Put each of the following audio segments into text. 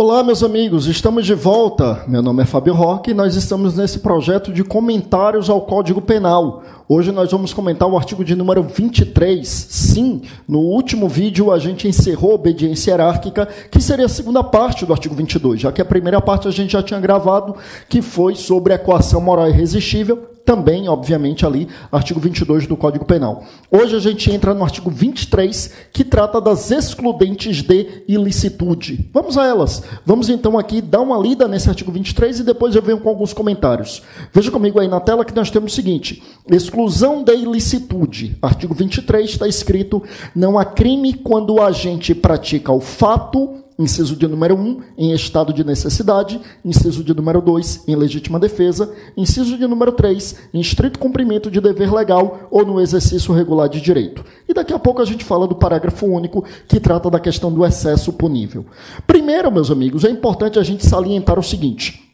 Olá, meus amigos, estamos de volta. Meu nome é Fábio Roque e nós estamos nesse projeto de comentários ao Código Penal. Hoje nós vamos comentar o artigo de número 23. Sim, no último vídeo a gente encerrou a obediência hierárquica, que seria a segunda parte do artigo 22, já que a primeira parte a gente já tinha gravado, que foi sobre a coação moral irresistível, também, obviamente, ali, artigo 22 do Código Penal. Hoje a gente entra no artigo 23, que trata das excludentes de ilicitude. Vamos a elas. Vamos então aqui dar uma lida nesse artigo 23 e depois eu venho com alguns comentários. Veja comigo aí na tela que nós temos o seguinte: exclusão da ilicitude. Artigo 23 está escrito: não há crime quando o agente pratica o fato Inciso de número 1, em estado de necessidade. Inciso de número 2, em legítima defesa. Inciso de número 3, em estrito cumprimento de dever legal ou no exercício regular de direito. E daqui a pouco a gente fala do parágrafo único, que trata da questão do excesso punível. Primeiro, meus amigos, é importante a gente salientar o seguinte.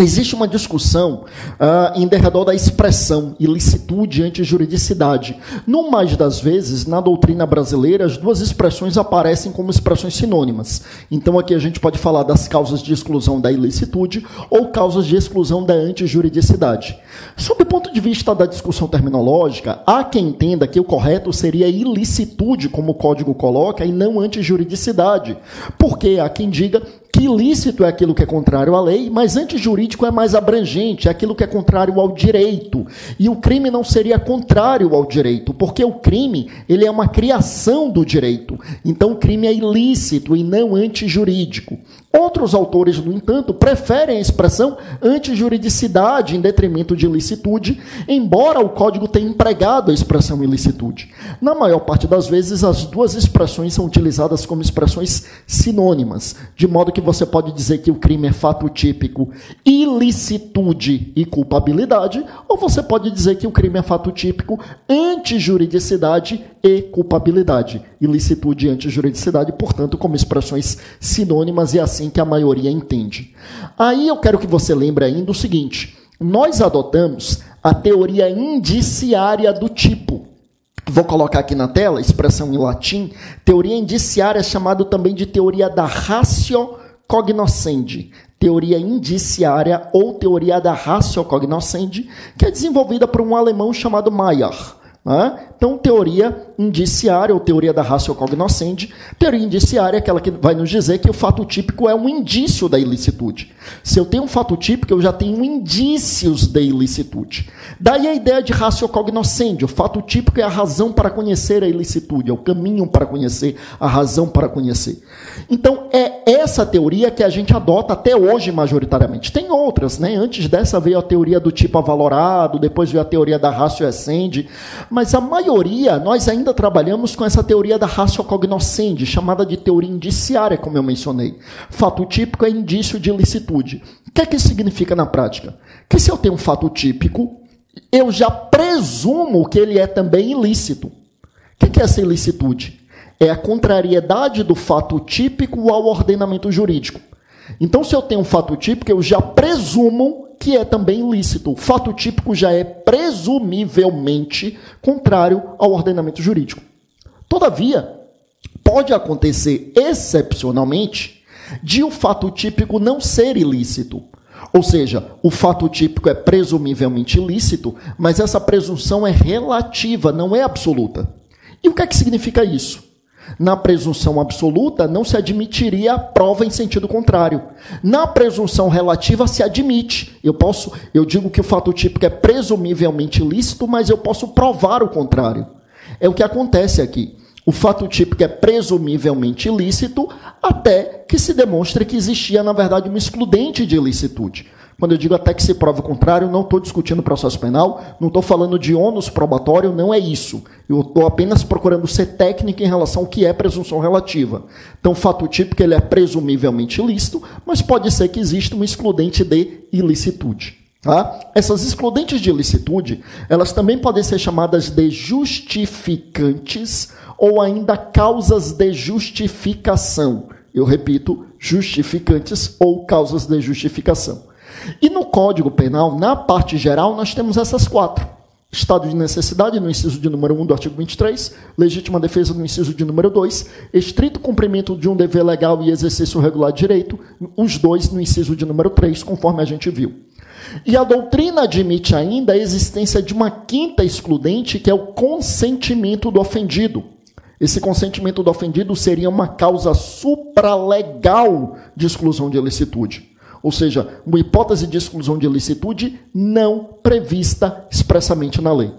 Existe uma discussão uh, em derredor da expressão ilicitude ante juridicidade. No mais das vezes, na doutrina brasileira, as duas expressões aparecem como expressões sinônimas. Então, aqui a gente pode falar das causas de exclusão da ilicitude ou causas de exclusão da antijuridicidade. Sob o ponto de vista da discussão terminológica, há quem entenda que o correto seria ilicitude, como o código coloca, e não antijuridicidade. Porque há quem diga que ilícito é aquilo que é contrário à lei, mas antijurídico é mais abrangente, é aquilo que é contrário ao direito. E o crime não seria contrário ao direito, porque o crime ele é uma criação do direito. Então o crime é ilícito e não antijurídico. Outros autores, no entanto, preferem a expressão antijuridicidade em detrimento de ilicitude, embora o código tenha empregado a expressão ilicitude. Na maior parte das vezes, as duas expressões são utilizadas como expressões sinônimas, de modo que você pode dizer que o crime é fato típico, ilicitude e culpabilidade, ou você pode dizer que o crime é fato típico, antijuridicidade e culpabilidade. Ilicitude e antijuridicidade, portanto, como expressões sinônimas e assim assim que a maioria entende. Aí eu quero que você lembre ainda o seguinte: nós adotamos a teoria indiciária do tipo. Vou colocar aqui na tela, expressão em latim, teoria indiciária, chamado também de teoria da ratio cognoscendi, teoria indiciária ou teoria da ratio cognoscendi, que é desenvolvida por um alemão chamado Mayer. Então, teoria indiciária, ou teoria da ratio cognoscendi, teoria indiciária é aquela que vai nos dizer que o fato típico é um indício da ilicitude. Se eu tenho um fato típico, eu já tenho indícios de ilicitude. Daí a ideia de ratio cognoscendi, o fato típico é a razão para conhecer a ilicitude, é o caminho para conhecer, a razão para conhecer. Então, é essa teoria que a gente adota até hoje majoritariamente. Tem outras, né? Antes dessa veio a teoria do tipo avalorado, depois veio a teoria da ratio ascendi, mas a maioria, nós ainda trabalhamos com essa teoria da ratio cognoscendi, chamada de teoria indiciária, como eu mencionei. Fato típico é indício de ilicitude. O que é que isso significa na prática? Que se eu tenho um fato típico, eu já presumo que ele é também ilícito. O que é essa ilicitude? É a contrariedade do fato típico ao ordenamento jurídico. Então, se eu tenho um fato típico, eu já presumo que é também ilícito. O fato típico já é presumivelmente contrário ao ordenamento jurídico. Todavia, pode acontecer excepcionalmente de o fato típico não ser ilícito. Ou seja, o fato típico é presumivelmente ilícito, mas essa presunção é relativa, não é absoluta. E o que é que significa isso? Na presunção absoluta, não se admitiria prova em sentido contrário. Na presunção relativa, se admite. Eu posso, eu digo que o fato típico é presumivelmente ilícito, mas eu posso provar o contrário. É o que acontece aqui. O fato típico é presumivelmente ilícito até que se demonstre que existia, na verdade, uma excludente de ilicitude. Quando eu digo até que se prova o contrário, não estou discutindo processo penal, não estou falando de ônus probatório, não é isso. Eu estou apenas procurando ser técnico em relação ao que é presunção relativa. Então, fato típico ele é presumivelmente ilícito, mas pode ser que exista uma excludente de ilicitude. Tá? Essas excludentes de ilicitude, elas também podem ser chamadas de justificantes ou ainda causas de justificação. Eu repito, justificantes ou causas de justificação. E no Código Penal, na parte geral, nós temos essas quatro. Estado de necessidade, no inciso de número 1 do artigo 23, legítima defesa no inciso de número 2, estrito cumprimento de um dever legal e exercício regular de direito, os dois no inciso de número 3, conforme a gente viu. E a doutrina admite ainda a existência de uma quinta excludente, que é o consentimento do ofendido. Esse consentimento do ofendido seria uma causa supralegal de exclusão de ilicitude. Ou seja, uma hipótese de exclusão de ilicitude não prevista expressamente na lei.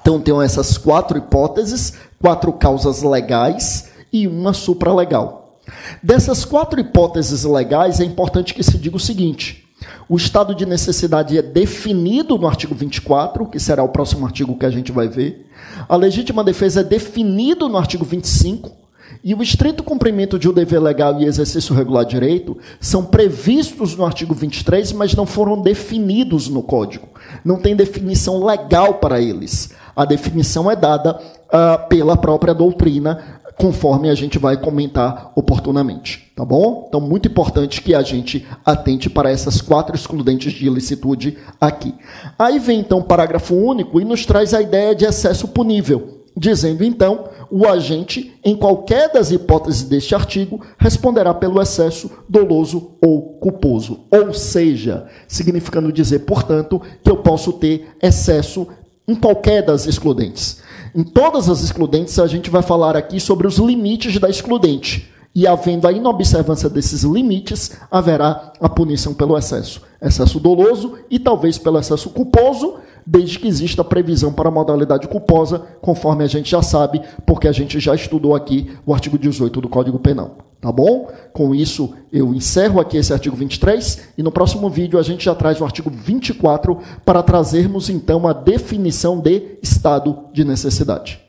Então, tem essas quatro hipóteses, quatro causas legais e uma supralegal. Dessas quatro hipóteses legais, é importante que se diga o seguinte: o estado de necessidade é definido no artigo 24, que será o próximo artigo que a gente vai ver. A legítima defesa é definido no artigo 25. E o estrito cumprimento de um dever legal e exercício regular de direito são previstos no artigo 23, mas não foram definidos no Código. Não tem definição legal para eles. A definição é dada uh, pela própria doutrina conforme a gente vai comentar oportunamente, tá bom? Então, muito importante que a gente atente para essas quatro excludentes de ilicitude aqui. Aí vem então o parágrafo único e nos traz a ideia de excesso punível, dizendo então, o agente, em qualquer das hipóteses deste artigo, responderá pelo excesso doloso ou culposo. Ou seja, significando dizer, portanto, que eu posso ter excesso em qualquer das excludentes. Em todas as excludentes, a gente vai falar aqui sobre os limites da excludente. E havendo a inobservância desses limites, haverá a punição pelo excesso. Excesso doloso e talvez pelo excesso culposo, desde que exista previsão para a modalidade culposa, conforme a gente já sabe, porque a gente já estudou aqui o artigo 18 do Código Penal. Tá bom? Com isso, eu encerro aqui esse artigo 23 e no próximo vídeo a gente já traz o artigo 24 para trazermos então a definição de estado de necessidade.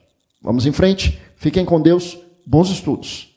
Vamos em frente, fiquem com Deus, bons estudos.